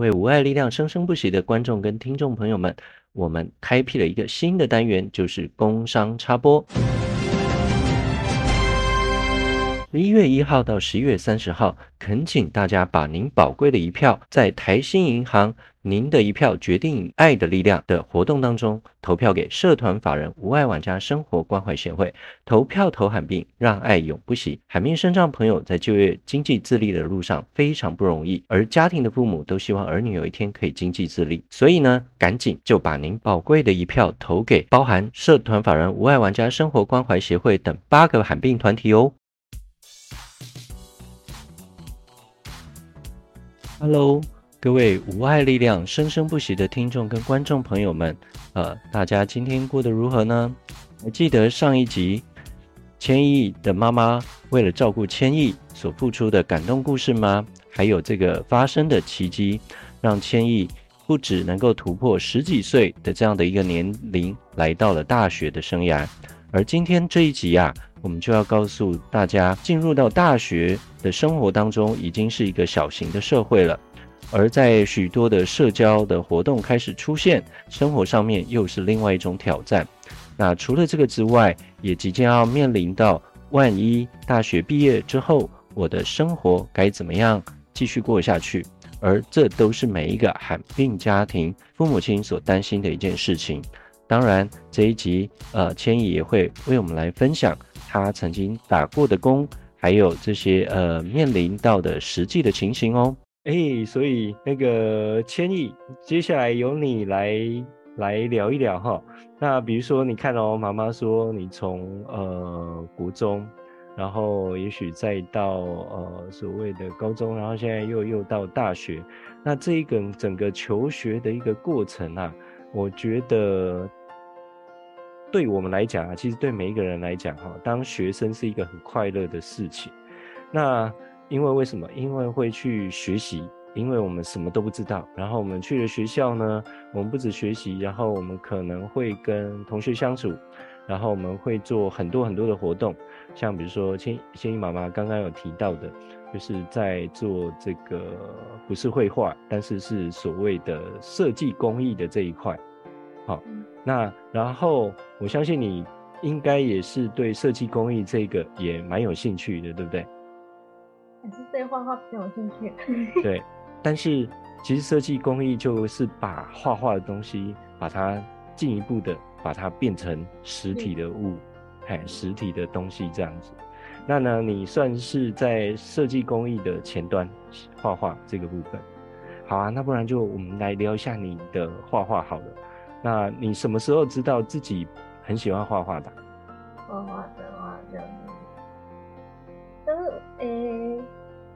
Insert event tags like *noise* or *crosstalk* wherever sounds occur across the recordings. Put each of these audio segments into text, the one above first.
为无爱力量生生不息的观众跟听众朋友们，我们开辟了一个新的单元，就是工商插播。十一月一号到十一月三十号，恳请大家把您宝贵的一票，在台新银行“您的一票决定爱的力量”的活动当中，投票给社团法人无爱玩家生活关怀协会。投票投罕病，让爱永不息。罕病身障朋友在就业经济自立的路上非常不容易，而家庭的父母都希望儿女有一天可以经济自立，所以呢，赶紧就把您宝贵的一票投给包含社团法人无爱玩家生活关怀协会等八个罕病团体哦。Hello，各位无爱力量生生不息的听众跟观众朋友们，呃，大家今天过得如何呢？还记得上一集千亿的妈妈为了照顾千亿所付出的感动故事吗？还有这个发生的奇迹，让千亿不只能够突破十几岁的这样的一个年龄，来到了大学的生涯。而今天这一集啊，我们就要告诉大家，进入到大学的生活当中，已经是一个小型的社会了。而在许多的社交的活动开始出现，生活上面又是另外一种挑战。那除了这个之外，也即将要面临到，万一大学毕业之后，我的生活该怎么样继续过下去？而这都是每一个罕病家庭父母亲所担心的一件事情。当然，这一集呃，千亿也会为我们来分享他曾经打过的工，还有这些呃面临到的实际的情形哦。哎，所以那个千亿，接下来由你来来聊一聊哈。那比如说，你看哦，妈妈说你从呃国中，然后也许再到呃所谓的高中，然后现在又又到大学，那这一个整个求学的一个过程啊，我觉得。对我们来讲啊，其实对每一个人来讲哈，当学生是一个很快乐的事情。那因为为什么？因为会去学习，因为我们什么都不知道。然后我们去了学校呢，我们不止学习，然后我们可能会跟同学相处，然后我们会做很多很多的活动，像比如说千千亿妈妈刚刚有提到的，就是在做这个不是绘画，但是是所谓的设计工艺的这一块，好。那然后，我相信你应该也是对设计工艺这个也蛮有兴趣的，对不对？还是对画画比较有兴趣。*laughs* 对，但是其实设计工艺就是把画画的东西，把它进一步的把它变成实体的物，哎，实体的东西这样子。那呢，你算是在设计工艺的前端画画这个部分。好啊，那不然就我们来聊一下你的画画好了。那你什么时候知道自己很喜欢画画的？画画的话就，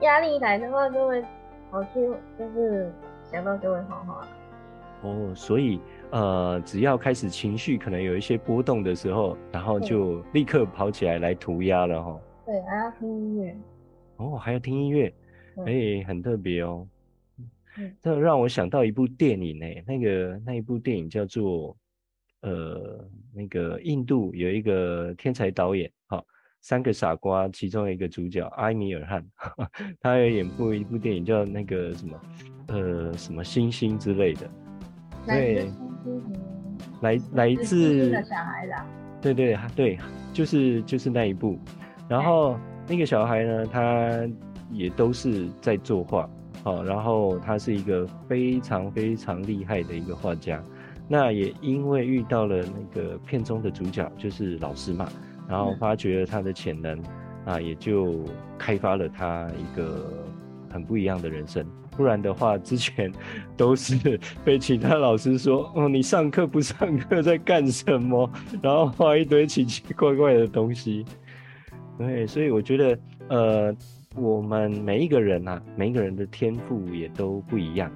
压力来的话就会跑去，就是想到就会画画。哦，所以呃，只要开始情绪可能有一些波动的时候，然后就立刻跑起来来涂鸦了哈。对，还要听音乐。哦，还要听音乐，哎、欸，很特别哦。这让我想到一部电影呢，那个那一部电影叫做，呃，那个印度有一个天才导演，哈，三个傻瓜，其中一个主角埃米尔汗，*laughs* 他有演过一部电影叫那个什么，呃，什么星星之类的，对，来来自小孩的，对对对，就是就是那一部，然后那个小孩呢，他也都是在作画。好，然后他是一个非常非常厉害的一个画家，那也因为遇到了那个片中的主角就是老师嘛，然后发掘了他的潜能，啊，也就开发了他一个很不一样的人生。不然的话，之前都是被其他老师说，哦，你上课不上课在干什么？然后画一堆奇奇怪怪的东西。对，所以我觉得，呃。我们每一个人啊，每一个人的天赋也都不一样，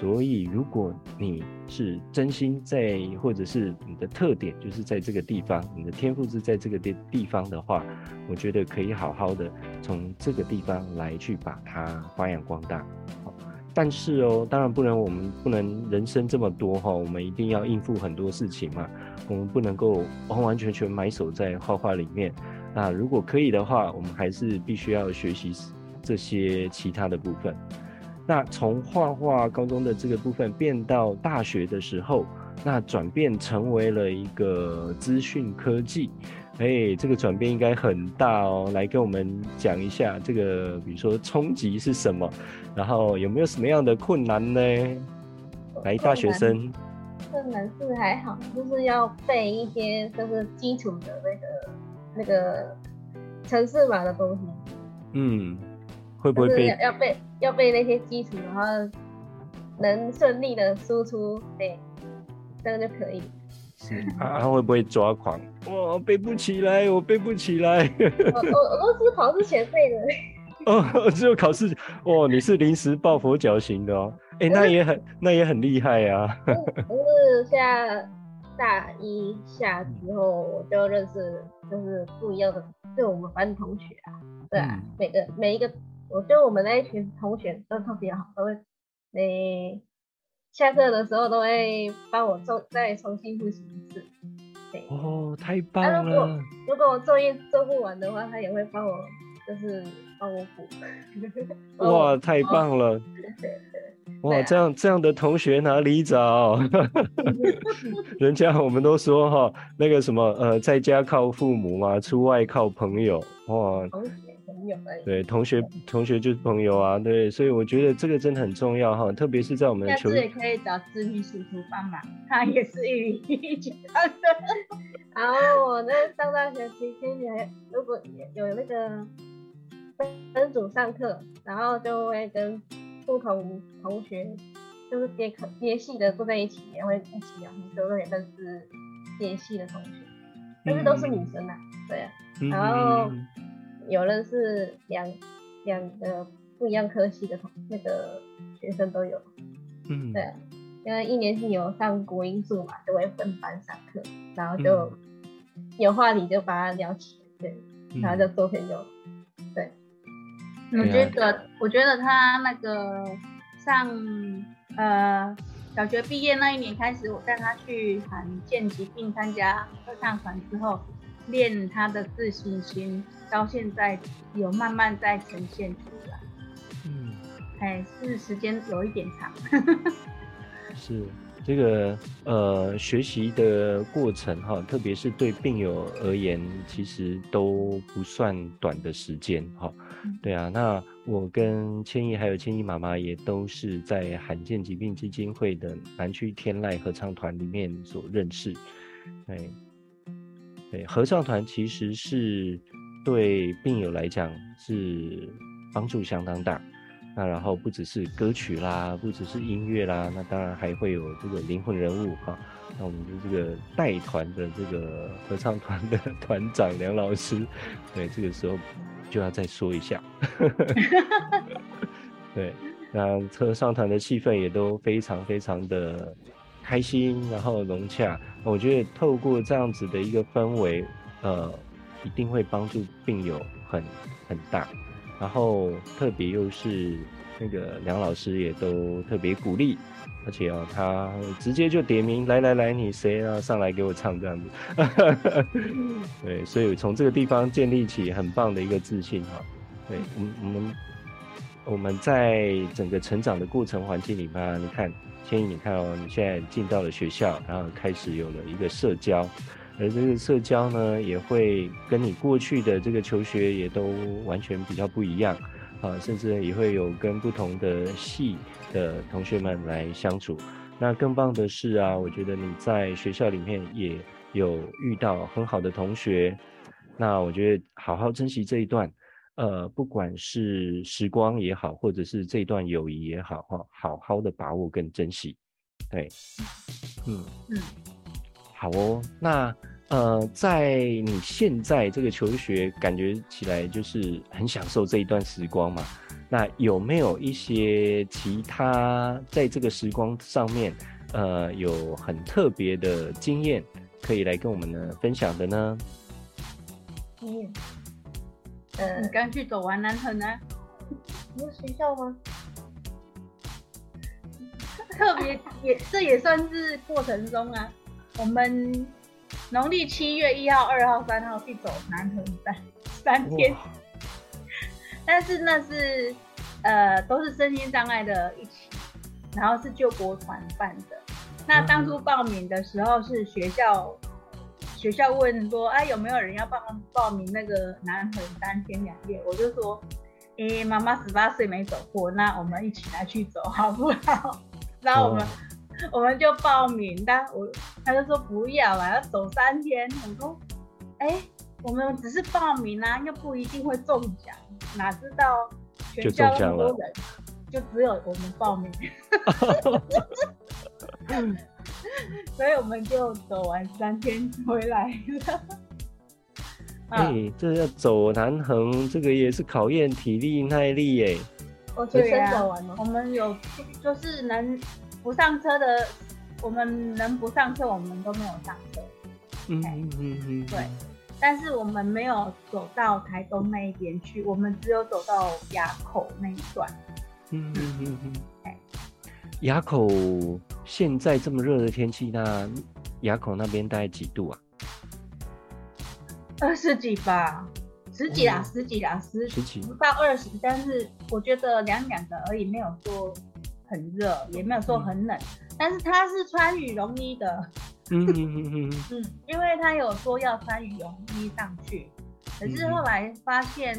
所以如果你是真心在，或者是你的特点就是在这个地方，你的天赋是在这个地地方的话，我觉得可以好好的从这个地方来去把它发扬光大。好，但是哦，当然不能，我们不能人生这么多哈，我们一定要应付很多事情嘛，我们不能够完完全全埋首在画画里面。那如果可以的话，我们还是必须要学习这些其他的部分。那从画画高中的这个部分变到大学的时候，那转变成为了一个资讯科技。哎、欸，这个转变应该很大哦，来跟我们讲一下这个，比如说冲击是什么，然后有没有什么样的困难呢？来，大学生，困难是还好，就是要背一些就是基础的那个那个程式码的东西。嗯，会不会背？要背要背那些基础，然后能顺利的输出，对，这样就可以。是啊，*laughs* 他会不会抓狂？我，背不起来，我背不起来。我我我都是考试前背的。*laughs* 哦，只有考试哦，你是临时抱佛脚型的哦。哎、欸，那也很那也很厉害呀、啊。我是下大一下之后，我就认识就是不一样的，就我们班的同学啊。对啊，嗯、每个每一个，我觉得我们那一群同学都特别好，都会每。下课的时候都会帮我重再重新复习一次。对哦，太棒了！如果如果我作业做不完的话，他也会帮我，就是帮我补。*laughs* 哇，太棒了！哇，啊、这样这样的同学哪里找？*laughs* 人家我们都说哈，那个什么呃，在家靠父母嘛，出外靠朋友。哇。对，同学，同学就是朋友啊，对，所以我觉得这个真的很重要哈，特别是在我们的球，也可以找志明叔叔帮忙，他也是一一起的。*laughs* 然后我在上大学期间，你还如果有那个分组上课，然后就会跟不同同学，就是别科别系的坐在一起，也会一起聊天，都也认识别系的同学，但是都是女生啊，嗯、对啊，然后。嗯有人是两两个不一样科系的同那个学生都有，嗯，对，因为一年级有上国音数嘛，就会分班上课，然后就有话题就把它聊起，对，然后就做朋友，对。我觉得，我觉得他那个上呃小学毕业那一年开始，我带他去罕见疾病参加合唱团之后，练他的自信心。到现在有慢慢在呈现出来，嗯，哎，是时间有一点长，*laughs* *laughs* 是这个呃学习的过程哈，特别是对病友而言，其实都不算短的时间哈。对啊，那我跟千亿还有千亿妈妈也都是在罕见疾病基金会的南区天籁合唱团里面所认识，对，对，合唱团其实是。对病友来讲是帮助相当大，那然后不只是歌曲啦，不只是音乐啦，那当然还会有这个灵魂人物哈。那我们的这个带团的这个合唱团的 *laughs* 团长梁老师，对，这个时候就要再说一下。*laughs* 对，那合唱团的气氛也都非常非常的开心，然后融洽。我觉得透过这样子的一个氛围，呃。一定会帮助病友很很大，然后特别又是那个梁老师也都特别鼓励，而且哦，他直接就点名，来来来，你谁啊？上来给我唱这样子，*laughs* 对，所以从这个地方建立起很棒的一个自信哈。对，我们我们我们在整个成长的过程环境里面，你看千亿，你看哦，你现在进到了学校，然后开始有了一个社交。而这个社交呢，也会跟你过去的这个求学也都完全比较不一样啊，甚至也会有跟不同的系的同学们来相处。那更棒的是啊，我觉得你在学校里面也有遇到很好的同学。那我觉得好好珍惜这一段，呃，不管是时光也好，或者是这段友谊也好，哈，好好的把握跟珍惜。对，嗯嗯。好哦，那呃，在你现在这个求学，感觉起来就是很享受这一段时光嘛？那有没有一些其他在这个时光上面，呃，有很特别的经验可以来跟我们呢分享的呢？经你刚去走完南横啊？你是学校吗？*laughs* 特别也，这也算是过程中啊。我们农历七月一号、二号、三号去走南横三三天，*laughs* 但是那是呃都是身心障碍的一起，然后是救国团办的。那当初报名的时候是学校，学校问说，哎，有没有人要报报名那个南横三天两夜？我就说，哎，妈妈十八岁没走过，那我们一起来去走好不好？然后我们、哦、我们就报名，但我他就说不要了，要走三天。我说，哎，我们只是报名啊，又不一定会中奖，哪知道全校那么多人，就，就只有我们报名。*laughs* 所以我们就走完三天回来了。哎、欸，这要走南横，这个也是考验体力耐力耶。我全身走完了。我们有，就是能不上车的，我们能不上车，我们都没有上车。嗯嗯嗯嗯。对，但是我们没有走到台东那一边去，我们只有走到垭口那一段。嗯嗯嗯嗯。哎，垭口。现在这么热的天气，那垭口那边大概几度啊？二十几吧，十几啦，嗯、十几啦，十十几不到二十，但是我觉得凉凉的而已，没有说很热，也没有说很冷。嗯、但是他是穿羽绒衣的，嗯嗯嗯嗯 *laughs* 嗯，因为他有说要穿羽绒衣上去，可是后来发现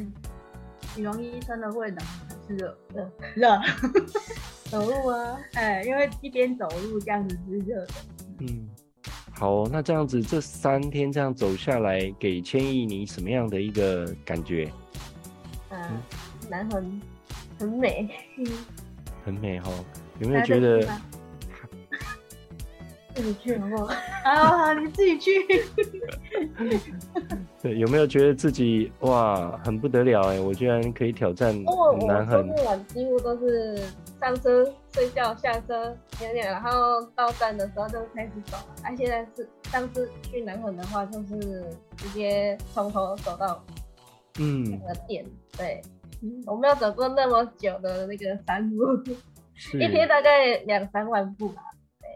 羽绒衣真的会冷还是热？热热。走路啊，哎，因为一边走路这样子是热的。嗯，好，那这样子这三天这样走下来，给千亿你什么样的一个感觉？嗯，南横很美，很美哈，有没有觉得？自己去好不好？好，*laughs* 你自己去。*laughs* 对，有没有觉得自己哇，很不得了哎？我居然可以挑战南横。我晚几乎都是。上车睡觉，下车尿尿，然后到站的时候就开始走啊、现在是上次去南横的话，就是直接从头走到嗯那个店。对，嗯、我没有走过那么久的那个山路，*laughs* 一天大概两三万步吧。对，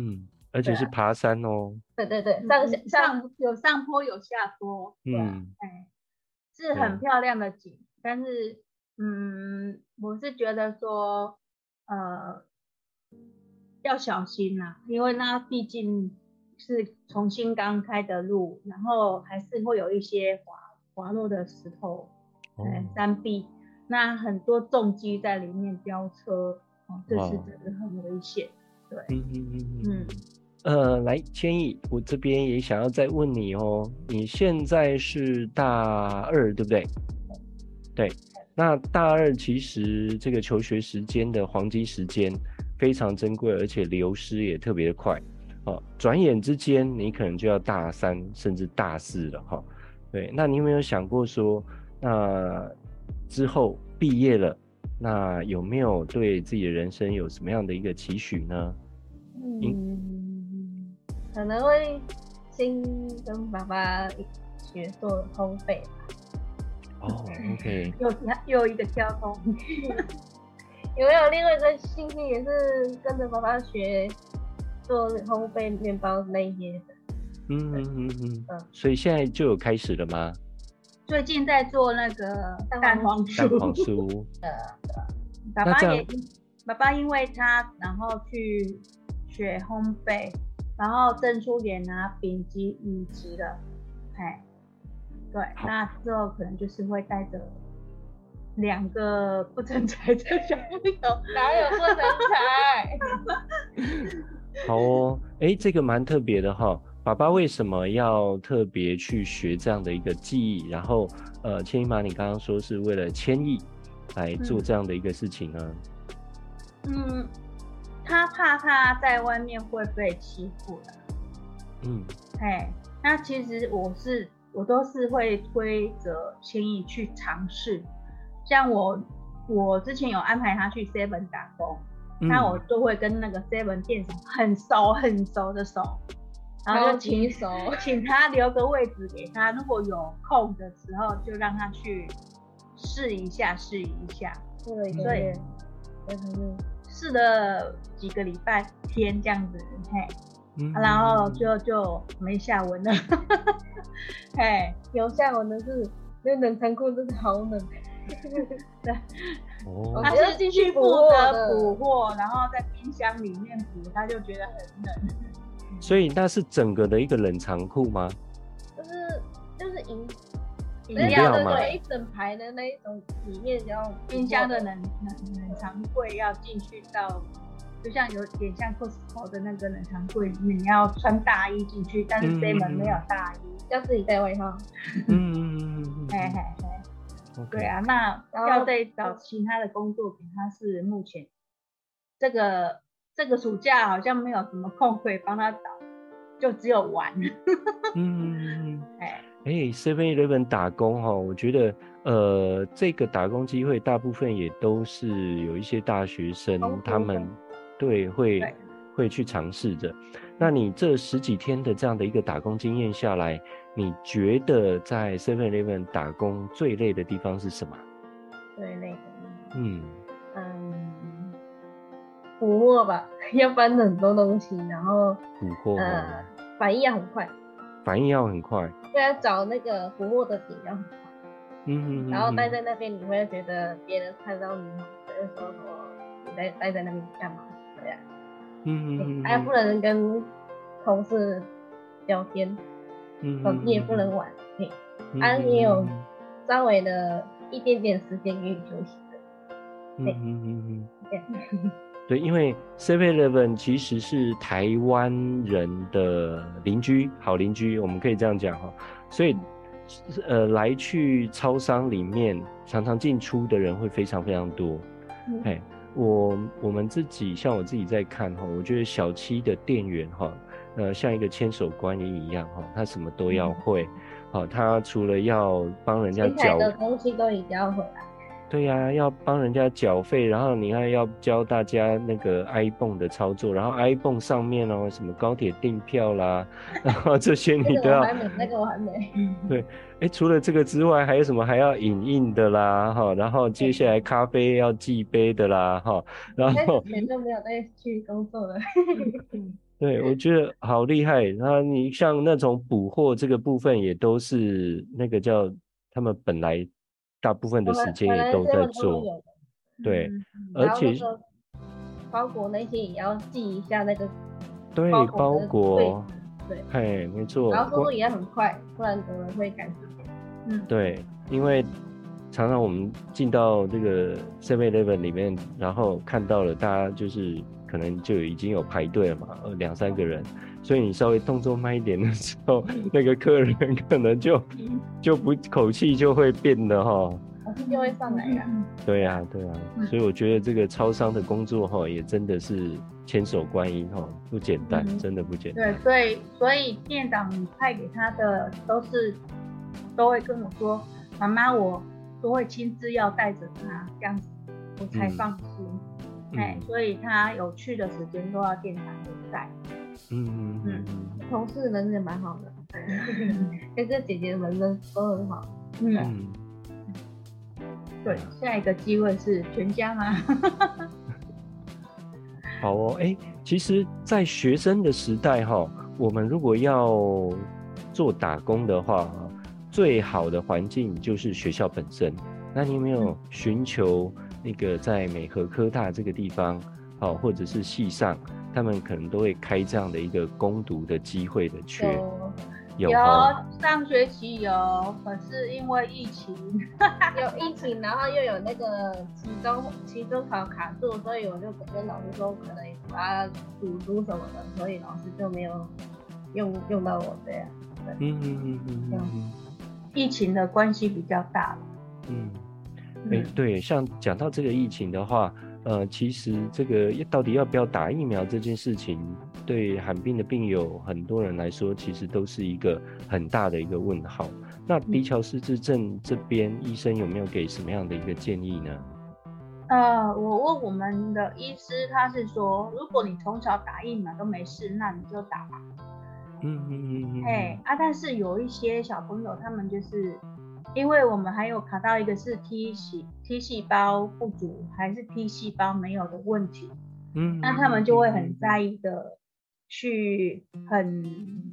嗯，而且是爬山哦。对对对，上上，上有上坡有下坡。嗯，哎，是很漂亮的景，但是。嗯，我是觉得说，呃，要小心呐、啊，因为那毕竟是重新刚开的路，然后还是会有一些滑滑落的石头，哎、哦，山壁，那很多重机在里面飙车，哦，这是真的很危险。对，嗯嗯嗯嗯，嗯呃，来，千亿，我这边也想要再问你哦，你现在是大二，对不对？对。那大二其实这个求学时间的黄金时间非常珍贵，而且流失也特别的快，哦，转眼之间你可能就要大三甚至大四了哈。对，那你有没有想过说，那之后毕业了，那有没有对自己的人生有什么样的一个期许呢？嗯，可能会先跟爸爸学做烘焙吧。哦、oh，OK，又又一个交通，*laughs* 有没有另外一个兴趣也是跟着爸爸学做烘焙面包那一些的？嗯嗯嗯嗯，所以现在就有开始了吗？最近在做那个蛋黄酥。蛋黄酥。*laughs* 呃，爸爸也，爸爸因为他然后去学烘焙，然后证书也拿丙级、乙级了，哎。对，那之后可能就是会带着两个不成才的小朋友，*laughs* 哪有不成才？*laughs* 好哦，哎，这个蛮特别的哈。爸爸为什么要特别去学这样的一个技艺？然后，呃，千一妈，你刚刚说是为了千亿来做这样的一个事情呢？嗯，他怕他在外面会被欺负的。嗯，哎，那其实我是。我都是会推着千亿去尝试，像我，我之前有安排他去 Seven 打工，那、嗯、我都会跟那个 Seven 店长很熟很熟的熟，然后就请熟，请他留个位置给他，如果有空的时候就让他去试一下试一下，对对，试了几个礼拜天这样子，嘿。嗯、然后就就没下文了，*laughs* 嘿，有下文的是那冷藏库真的好冷，*laughs* 对，哦，他是进去负责补货，然后在冰箱里面补，他就觉得很冷。所以那是整个的一个冷藏库吗？就是就是饮饮料嘛，对，一整排的那一种里面然后冰箱的冷冷冷藏柜要进去到，就像有点像 Costco 的那个冷藏柜里面，你要穿大衣进去，但是 Seven 没有大衣，嗯、要自己带外套。嗯嗯嗯嗯，嘿嘿嘿，对啊，那要再找其他的工作给他，是目前这个。这个暑假好像没有什么空可以帮他找，就只有玩。*laughs* 嗯，哎哎，Seven Eleven 打工哈，我觉得呃，这个打工机会大部分也都是有一些大学生，他们对会对会去尝试着。那你这十几天的这样的一个打工经验下来，你觉得在 Seven Eleven 打工最累的地方是什么？最累的，嗯嗯。补货吧，*laughs* 要搬很多东西，然后补货，呃，反应也很快，反应要很快，对啊，找那个补货的点要很快，嗯嗯，然后待在那边，你会觉得别人看到你，会说说你待待在那边干嘛？对呀，嗯嗯，还不能跟同事聊天，嗯，你也不能玩，嘿，啊，你有稍微的一点点时间给你休息的，嗯嗯嗯嗯，对，因为 Seven Eleven 其实是台湾人的邻居，好邻居，我们可以这样讲哈。所以，呃，来去超商里面常常进出的人会非常非常多。哎、嗯，我我们自己像我自己在看哈，我觉得小七的店员哈，呃，像一个千手观音一样哈，他什么都要会。好、嗯，他除了要帮人家缴的东西都一定要会来。对呀、啊，要帮人家缴费，然后你看要教大家那个 iPhone 的操作，然后 iPhone 上面哦，什么高铁订票啦，然后这些你都要。那个我还没。*laughs* 对，哎，除了这个之外，还有什么还要影印的啦，哈，然后接下来咖啡要寄杯的啦，哈，然后。以前都没有再去工作了。*laughs* *laughs* 对，我觉得好厉害。然后你像那种补货这个部分，也都是那个叫他们本来。大部分的时间也都在做，对，而且包裹那些也要记一下那个，对，包裹，对，嘿，没错，然后速度也要很快，不然可能会赶时间。嗯，对，因为常常我们进到这个 Seven Eleven 里面，然后看到了大家就是可能就已经有排队了嘛，呃，两三个人。所以你稍微动作慢一点的时候，*laughs* 那个客人可能就就不口气就会变的哈，口气就会上来呀。对呀，对呀。所以我觉得这个超商的工作哈，也真的是千手观音哈，不简单，真的不简单。对，所以所以店长派给他的都是都会跟我说，妈妈我都会亲自要带着他这样子，我才放心。哎，所以他有去的时间都要店长在。嗯嗯嗯，同事人也蛮好的，*laughs* 跟这姐姐们人都很好。嗯，对，下一个机会是全家吗？*laughs* 好哦，哎、欸，其实，在学生的时代哈，我们如果要做打工的话，最好的环境就是学校本身。那你有没有寻求那个在美和科大这个地方，好，或者是系上？他们可能都会开这样的一个攻读的机会的缺，有，上学期有，可是因为疫情，*laughs* 有疫情，然后又有那个期中期中考卡住，所以我就跟老师说可能把补读什么的，所以老师就没有用用到我这样。嗯嗯嗯嗯嗯，疫情的关系比较大了。嗯，哎、欸，对，像讲到这个疫情的话。呃，其实这个到底要不要打疫苗这件事情，对罕病的病友很多人来说，其实都是一个很大的一个问号。那迪乔失智症这边，医生有没有给什么样的一个建议呢？呃，我问我们的医师，他是说，如果你从小打疫苗都没事，那你就打吧。嗯嗯嗯嗯。哎啊，但是有一些小朋友，他们就是。因为我们还有卡到一个是 T 细 T 细胞不足还是 T 细胞没有的问题，嗯，那他们就会很在意的去很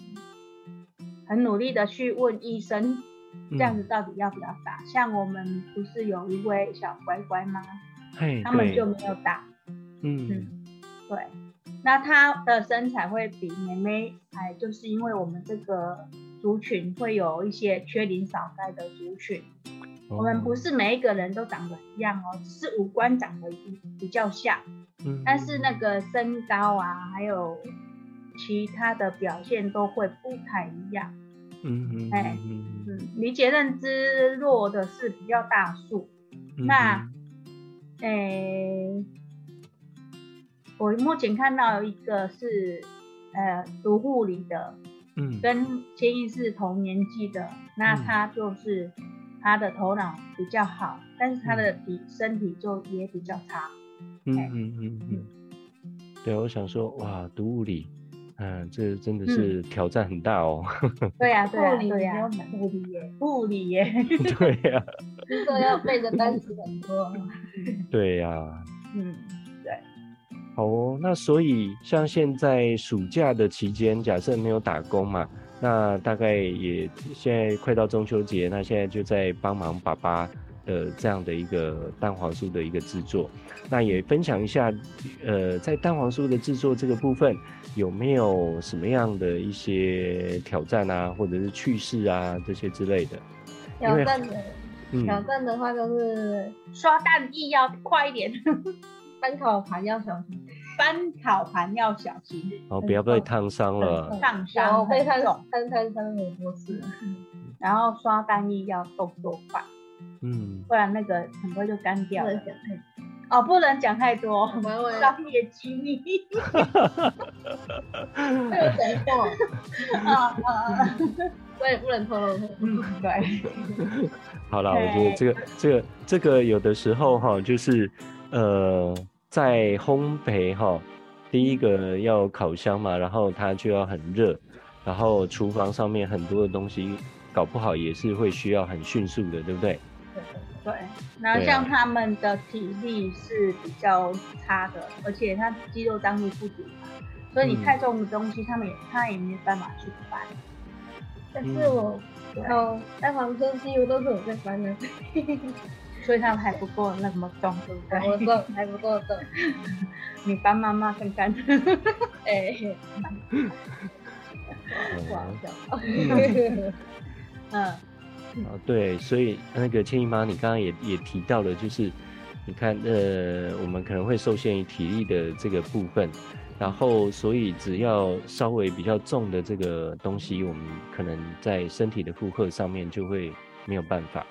很努力的去问医生，这样子到底要不要打？嗯、像我们不是有一位小乖乖吗？嘿，他们就没有打。嗯嗯，对。那他的身材会比妹妹矮，就是因为我们这个族群会有一些缺磷少钙的族群。哦、我们不是每一个人都长得一样哦，只是五官长得比比较像。嗯。但是那个身高啊，还有其他的表现都会不太一样。嗯嗯。哎，嗯，理解认知弱的是比较大数。嗯、那，诶。我目前看到一个是，呃，读护理的，嗯，跟千亿是同年纪的，那他就是他的头脑比较好，嗯、但是他的体、嗯、身体就也比较差。嗯嗯嗯嗯。对，我想说，哇，读物理，嗯、呃，这真的是挑战很大哦。嗯、对呀、啊，*laughs* 对呀、啊，对呀、啊，物理耶，物理耶。*laughs* 对呀。听 *laughs* 说要背的单词很多。对呀、啊。嗯。好哦，那所以像现在暑假的期间，假设没有打工嘛，那大概也现在快到中秋节，那现在就在帮忙爸爸的这样的一个蛋黄酥的一个制作，那也分享一下，呃，在蛋黄酥的制作这个部分有没有什么样的一些挑战啊，或者是趣事啊这些之类的？挑战的，嗯、挑战的话就是刷蛋液要快一点。翻烤盘要小心，翻烤盘要小心哦，不要被烫伤了。烫伤被烫烫烫伤很多次。然后刷蛋液要动作快，嗯，不然那个很快就干掉了。哦，不能讲太多，商业机密。哈哈哈哈哈！会有讲错。啊啊！所以不能透露。嗯，对。好了，我觉得这个这个这个有的时候哈，就是呃。在烘焙哈，第一个要烤箱嘛，然后它就要很热，然后厨房上面很多的东西，搞不好也是会需要很迅速的，对不对？对对。然后像他们的体力是比较差的，而且他肌肉张力不足嘛，所以你太重的东西，他们也他也没办法去搬。但是我烤蛋黄酥几乎都是我在搬的。所以他们还不够那么重，对不对？我重还不够重，*laughs* 你帮妈妈看看。*laughs* 哎，*laughs* 哇，嗯，啊，对，所以那个千姨妈，你刚刚也也提到了，就是你看，呃，我们可能会受限于体力的这个部分，然后所以只要稍微比较重的这个东西，我们可能在身体的负荷上面就会没有办法。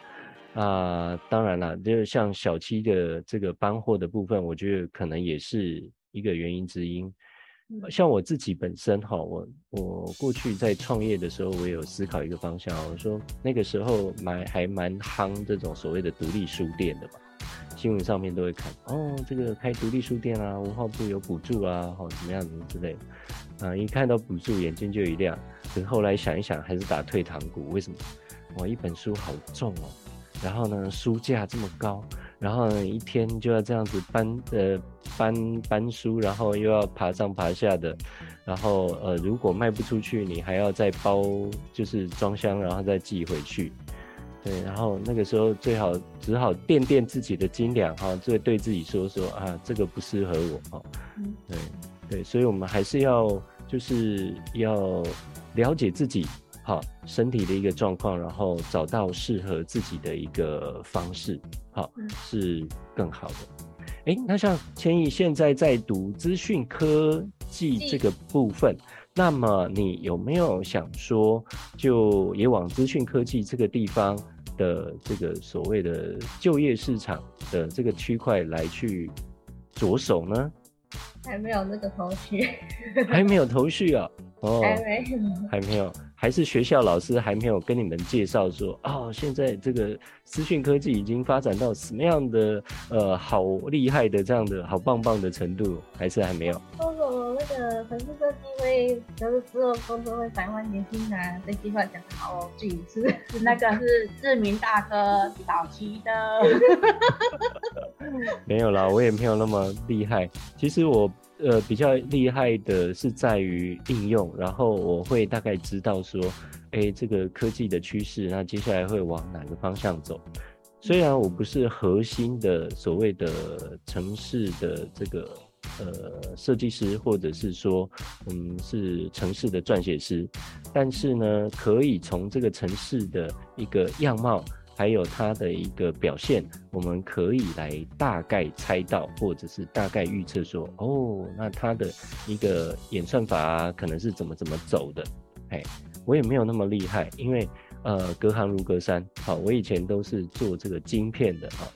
啊、呃，当然了，就是像小七的这个搬货的部分，我觉得可能也是一个原因之一。嗯、像我自己本身哈，我我过去在创业的时候，我也有思考一个方向，我说那个时候蛮还蛮夯这种所谓的独立书店的嘛，新闻上面都会看哦，这个开独立书店啊，文化部有补助啊，好怎么样怎么之类的，啊，一看到补助眼睛就一亮，可是后来想一想，还是打退堂鼓，为什么？哇，一本书好重哦。然后呢，书架这么高，然后呢，一天就要这样子搬呃搬搬书，然后又要爬上爬下的，然后呃如果卖不出去，你还要再包就是装箱，然后再寄回去，对，然后那个时候最好只好垫垫自己的斤两哈，就对自己说说啊，这个不适合我哈，嗯，对对，所以我们还是要就是要了解自己。好，身体的一个状况，然后找到适合自己的一个方式，好，是更好的。哎，那像千亿现在在读资讯科技这个部分，那么你有没有想说，就也往资讯科技这个地方的这个所谓的就业市场的这个区块来去着手呢？还没有那个头绪，还没有头绪啊？哦，还没有，还没有。还是学校老师还没有跟你们介绍说，哦，现在这个资讯科技已经发展到什么样的呃好厉害的这样的好棒棒的程度，还是还没有？那个城市设计会，就是之后工作会百万年薪啊，这句话讲的好具体，是 *laughs* 那个是志明大哥早期的。*laughs* 没有啦，我也没有那么厉害。其实我。呃，比较厉害的是在于应用，然后我会大概知道说，哎，这个科技的趋势，那接下来会往哪个方向走？虽然我不是核心的所谓的城市的这个呃设计师，或者是说嗯是城市的撰写师，但是呢，可以从这个城市的一个样貌，还有它的一个表现，我们可以来大概猜到，或者是大概预测说，哦，那它的一个演算法啊，可能是怎么怎么走的。哎，我也没有那么厉害，因为。呃，隔行如隔山。好，我以前都是做这个晶片的哈。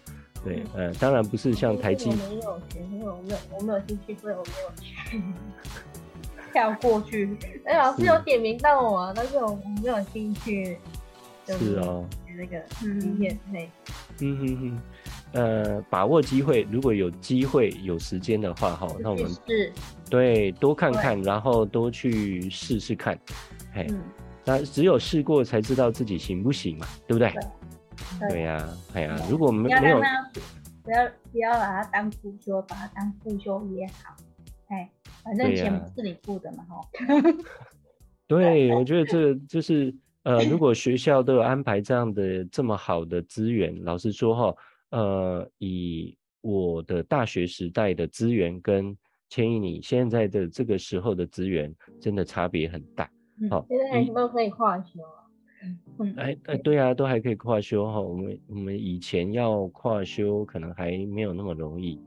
对，呃，当然不是像台积。我没有学，因为我没有，我没有兴趣，所以我没有去 *laughs* 跳过去。哎，老师有点名到我，但是我我没有兴趣。是哦。那个今天，嘿。嗯哼哼，呃，把握机会，如果有机会有时间的话，哈，那我们是。对，多看看，然后多去试试看，嘿。那只有试过才知道自己行不行嘛，对不对？对，对呀，哎呀，如果没没有，不要不要把它当副修，把它当副修也好，哎，反正钱不是你付的嘛，哈。*laughs* 对，我觉得这就是呃，如果学校都有安排这样的这么好的资源，老实说哈，呃，以我的大学时代的资源跟千亿你现在的这个时候的资源，真的差别很大。好，现在都可以跨修啊。嗯，哎哎，对啊，都还可以跨修哈。我们我们以前要跨修，可能还没有那么容易。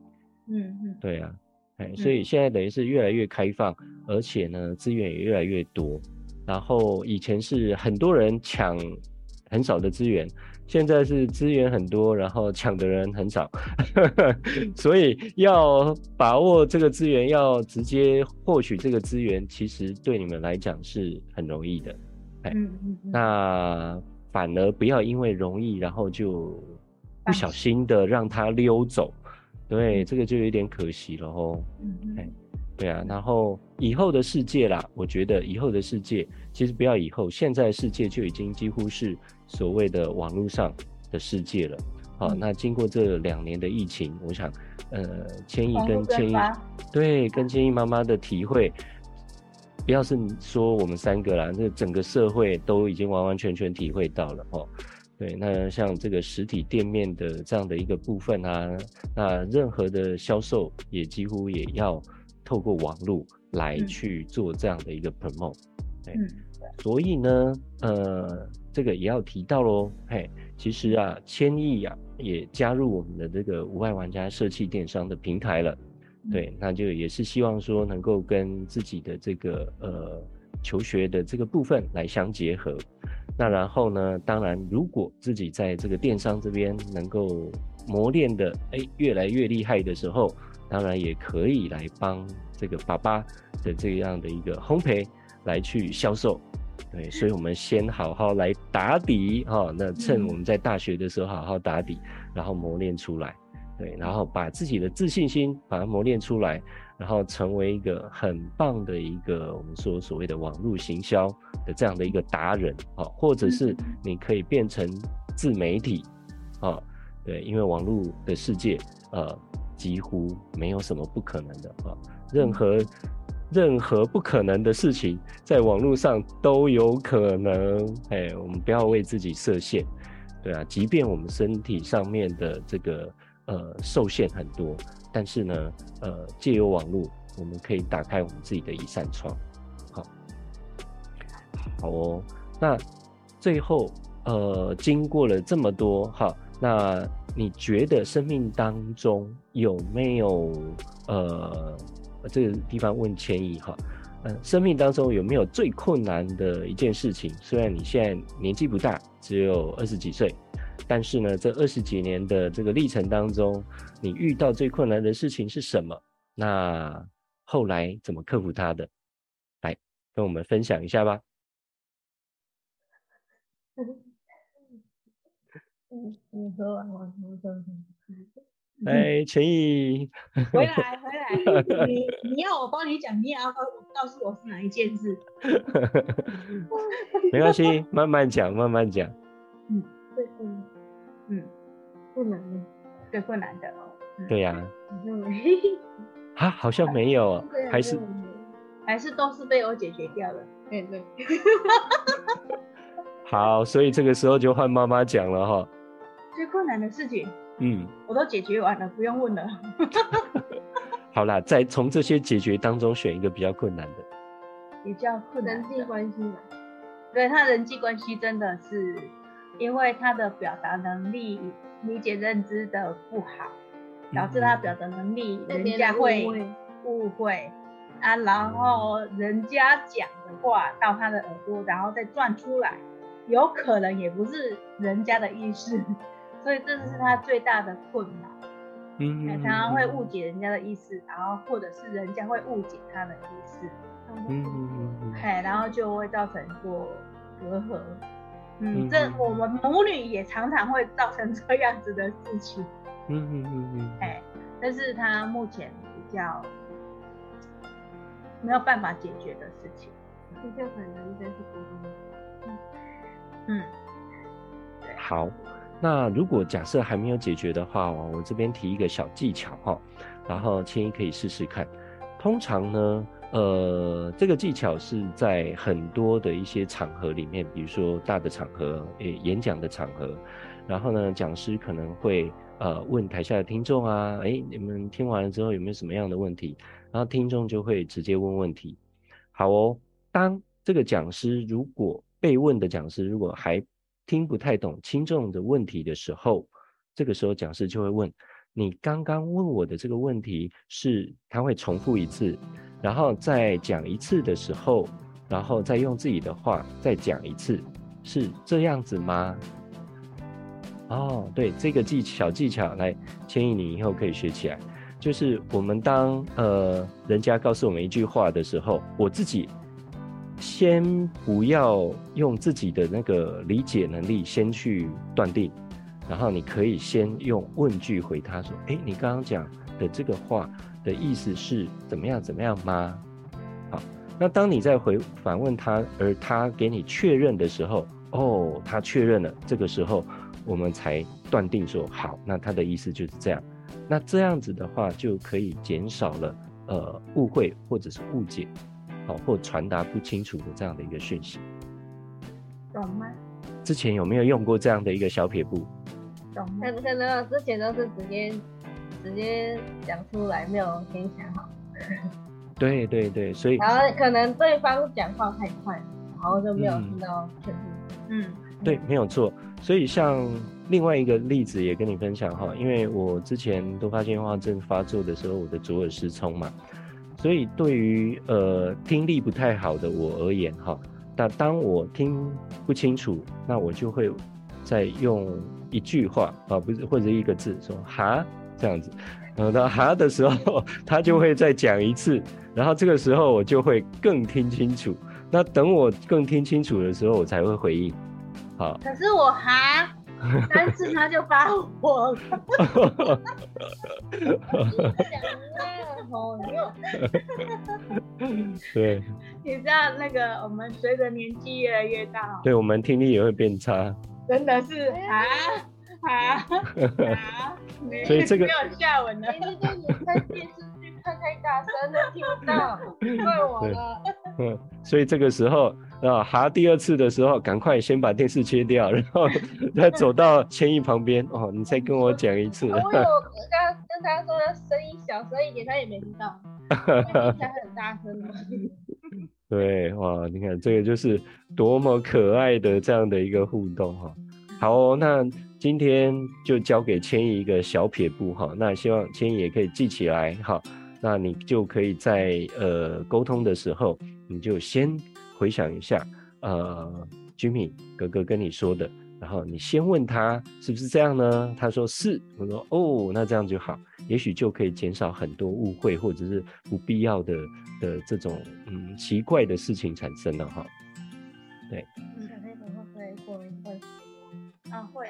嗯嗯，对啊，哎，所以现在等于是越来越开放，而且呢，资源也越来越多。然后以前是很多人抢很少的资源。现在是资源很多，然后抢的人很少，*laughs* 所以要把握这个资源，要直接获取这个资源，其实对你们来讲是很容易的。哎，嗯嗯嗯，那反而不要因为容易，然后就不小心的让它溜走，对，这个就有点可惜了哦。嗯哎，对啊，然后以后的世界啦，我觉得以后的世界其实不要以后，现在的世界就已经几乎是。所谓的网络上的世界了，好、嗯，那经过这两年的疫情，我想，呃，千亿跟千亿，对，跟千亿妈妈的体会，不要是说我们三个啦，这整个社会都已经完完全全体会到了哦。对，那像这个实体店面的这样的一个部分啊，那任何的销售也几乎也要透过网络来去做这样的一个 promote，对。嗯所以呢，呃，这个也要提到喽，嘿，其实啊，千亿呀也加入我们的这个无爱玩家社企电商的平台了，对，那就也是希望说能够跟自己的这个呃求学的这个部分来相结合，那然后呢，当然如果自己在这个电商这边能够磨练的哎越来越厉害的时候，当然也可以来帮这个爸爸的这样的一个烘焙来去销售。对，所以我们先好好来打底哈、哦，那趁我们在大学的时候好好打底，然后磨练出来，对，然后把自己的自信心把它磨练出来，然后成为一个很棒的一个我们说所谓的网络行销的这样的一个达人啊、哦，或者是你可以变成自媒体啊、哦，对，因为网络的世界呃几乎没有什么不可能的啊、哦，任何。任何不可能的事情，在网络上都有可能。哎，我们不要为自己设限，对啊。即便我们身体上面的这个呃受限很多，但是呢，呃，借由网络，我们可以打开我们自己的一扇窗。好，好哦。那最后，呃，经过了这么多，哈，那你觉得生命当中有没有呃？这个地方问千亿哈，嗯，生命当中有没有最困难的一件事情？虽然你现在年纪不大，只有二十几岁，但是呢，这二十几年的这个历程当中，你遇到最困难的事情是什么？那后来怎么克服它的？来跟我们分享一下吧。*laughs* 嗯，你喝完我喝。哎，陈毅，回来回来，*laughs* 你你要我帮你讲，你也要告告诉我是哪一件事。*laughs* 没关系，慢慢讲，慢慢讲。嗯，对，嗯，困难的，最困难的哦。对呀。啊，好像没有，还是还是都是被我解决掉了。对对。*laughs* 好，所以这个时候就换妈妈讲了哈。最困难的事情，嗯，我都解决完了，不用问了。*laughs* 好啦，再从这些解决当中选一个比较困难的，比较困难人际关系吧。对，他人际关系真的是，因为他的表达能力、理解认知的不好，导致他表达能力，人家会误会啊，然后人家讲的话到他的耳朵，然后再转出来，有可能也不是人家的意思，所以这是他最大的困难。嗯，常常会误解人家的意思，然后或者是人家会误解他的意思。嗯嗯嗯嗯，嘿，然后就会造成过隔阂。嗯，嗯，这我们母女也常常会造成这样子的事情。嗯嗯嗯嗯，哎，但是他目前比较没有办法解决的事情，比较可能应该是沟通。嗯嗯，对，好。那如果假设还没有解决的话，我这边提一个小技巧哈，然后千一可以试试看。通常呢，呃，这个技巧是在很多的一些场合里面，比如说大的场合，诶，演讲的场合，然后呢，讲师可能会呃问台下的听众啊，诶，你们听完了之后有没有什么样的问题？然后听众就会直接问问题。好哦，当这个讲师如果被问的讲师如果还听不太懂听众的问题的时候，这个时候讲师就会问你刚刚问我的这个问题是，他会重复一次，然后再讲一次的时候，然后再用自己的话再讲一次，是这样子吗？哦，对，这个技小技巧来，千一你以后可以学起来，就是我们当呃人家告诉我们一句话的时候，我自己。先不要用自己的那个理解能力先去断定，然后你可以先用问句回他说：“诶，你刚刚讲的这个话的意思是怎么样怎么样吗？”好，那当你在回反问他，而他给你确认的时候，哦，他确认了，这个时候我们才断定说好，那他的意思就是这样。那这样子的话就可以减少了呃误会或者是误解。好或传达不清楚的这样的一个讯息，懂吗？之前有没有用过这样的一个小撇步？懂，可可能之前都是直接直接讲出来，没有先想好。*laughs* 对对对，所以然后可能对方讲话太快，然后就没有听到全部。嗯，对，没有错。所以像另外一个例子也跟你分享哈，因为我之前多发性硬化症发作的时候，我的左耳失聪嘛。所以对于呃听力不太好的我而言哈，那当我听不清楚，那我就会再用一句话啊，不是或者一个字说哈这样子，然后到哈的时候，*laughs* 他就会再讲一次，然后这个时候我就会更听清楚。那等我更听清楚的时候，我才会回应。好，可是我哈三次他就发火了。哦，*laughs* 对，你知道那个我们随着年纪越来越大，对我们听力也会变差，真的是啊啊啊！所以这个没有下文了，你这个你看电视剧看太大声了，听不到，怪我了。嗯，所以这个时候啊，哈第二次的时候，赶快先把电视切掉，然后再走到千亿旁边哦，你再跟我讲一次。他说声音小声一点，他也没听到，*laughs* 他很大声。对，哇，你看这个就是多么可爱的这样的一个互动哈。好哦，那今天就交给千怡一个小撇步哈。那希望千怡也可以记起来哈。那你就可以在呃沟通的时候，你就先回想一下呃，Jimmy 哥哥跟你说的。然后你先问他是不是这样呢？他说是，我说哦，那这样就好，也许就可以减少很多误会或者是不必要的的这种嗯奇怪的事情产生了哈。对。你小朋友会不会会？啊会，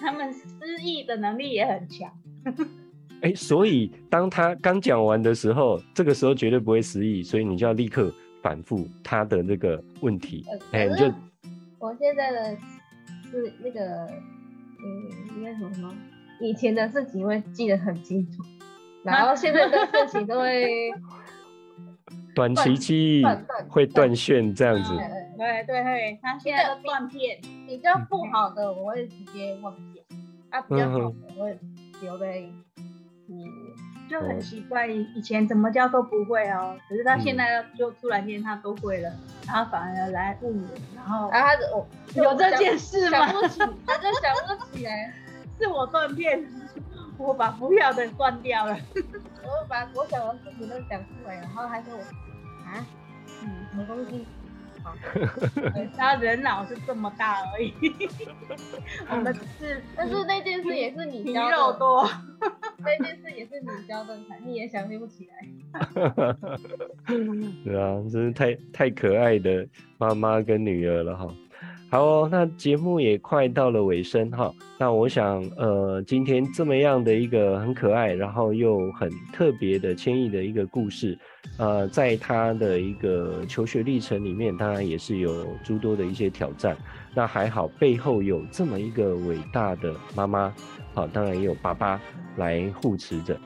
他们失忆的能力也很强。*laughs* 哎，所以当他刚讲完的时候，这个时候绝对不会失忆，所以你就要立刻反复他的那个问题，哎，你就。我现在的是那个，嗯，应该什么什么？以前的事情会记得很清楚，然后现在的事情都会 *laughs* 短期记忆会断线这样子。对，对对对，他现在都断片，比较不好的我会直接忘记，啊，比较好的我会留在嗯，就很奇怪，以前怎么教都不会哦，可是他现在就突然间他都会了，然后反而来问我，然后然后他就有这件事吗？想不起，他就想不起来，是我断片，我把不要的断掉了，我把我想的事情都讲出来，然后他说我啊，嗯，什么东西？他人脑是这么大而已，我们是，但是那件事也是你教的，肉多，那件事也是你教的，你也想不起来。*laughs* 对啊，真是太太可爱的妈妈跟女儿了哈。好哦，那节目也快到了尾声哈。那我想，呃，今天这么样的一个很可爱，然后又很特别的千毅的一个故事，呃，在他的一个求学历程里面，当然也是有诸多的一些挑战。那还好，背后有这么一个伟大的妈妈，好，当然也有爸爸来护持着。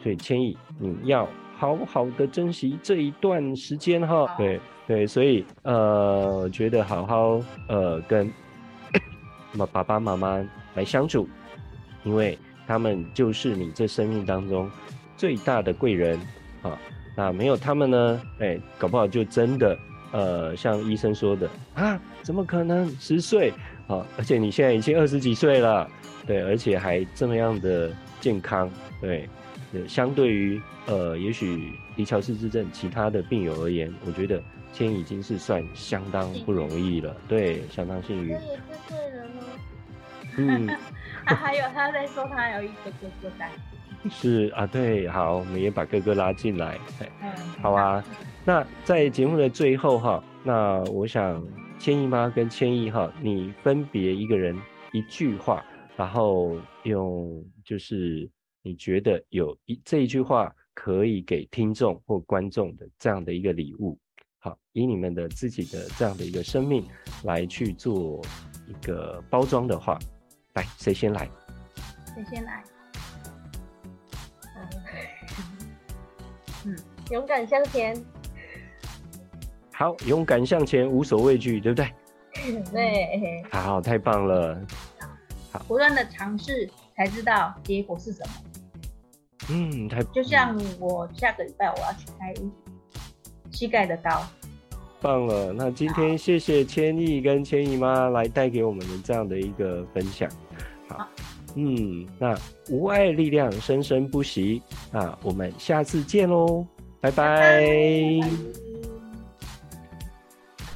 所以千毅，你要好好的珍惜这一段时间哈。对。对，所以呃，我觉得好好呃跟 *coughs* 爸爸妈妈来相处，因为他们就是你这生命当中最大的贵人啊。那没有他们呢，哎，搞不好就真的呃，像医生说的啊，怎么可能十岁啊？而且你现在已经二十几岁了，对，而且还这么样的健康，对，相对于呃，也许离乔氏之症其他的病友而言，我觉得。千已经是算相当不容易了，对，相当幸运。这也是贵人吗？嗯，他 *laughs* 还有他在说他有一个哥哥在。是啊，对，好，我们也把哥哥拉进来。嗯，好啊。那在节目的最后哈，那我想千亿妈跟千亿哈，你分别一个人一句话，然后用就是你觉得有一这一句话可以给听众或观众的这样的一个礼物。好，以你们的自己的这样的一个生命来去做一个包装的话，来，谁先来？谁先来？嗯，勇敢向前。好，勇敢向前，无所畏惧，对不对？*laughs* 对。好，太棒了。好，不断的尝试才知道结果是什么。嗯，太就像我下个礼拜我要去开膝盖的刀。棒了，那今天谢谢千亿跟千姨妈来带给我们的这样的一个分享。好，嗯，那无爱力量生生不息，那我们下次见喽，拜拜。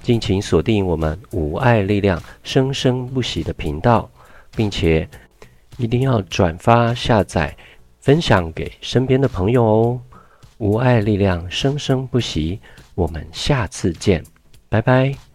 敬请锁定我们无爱力量生生不息的频道，并且一定要转发、下载、分享给身边的朋友哦。无爱力量生生不息。我们下次见，拜拜。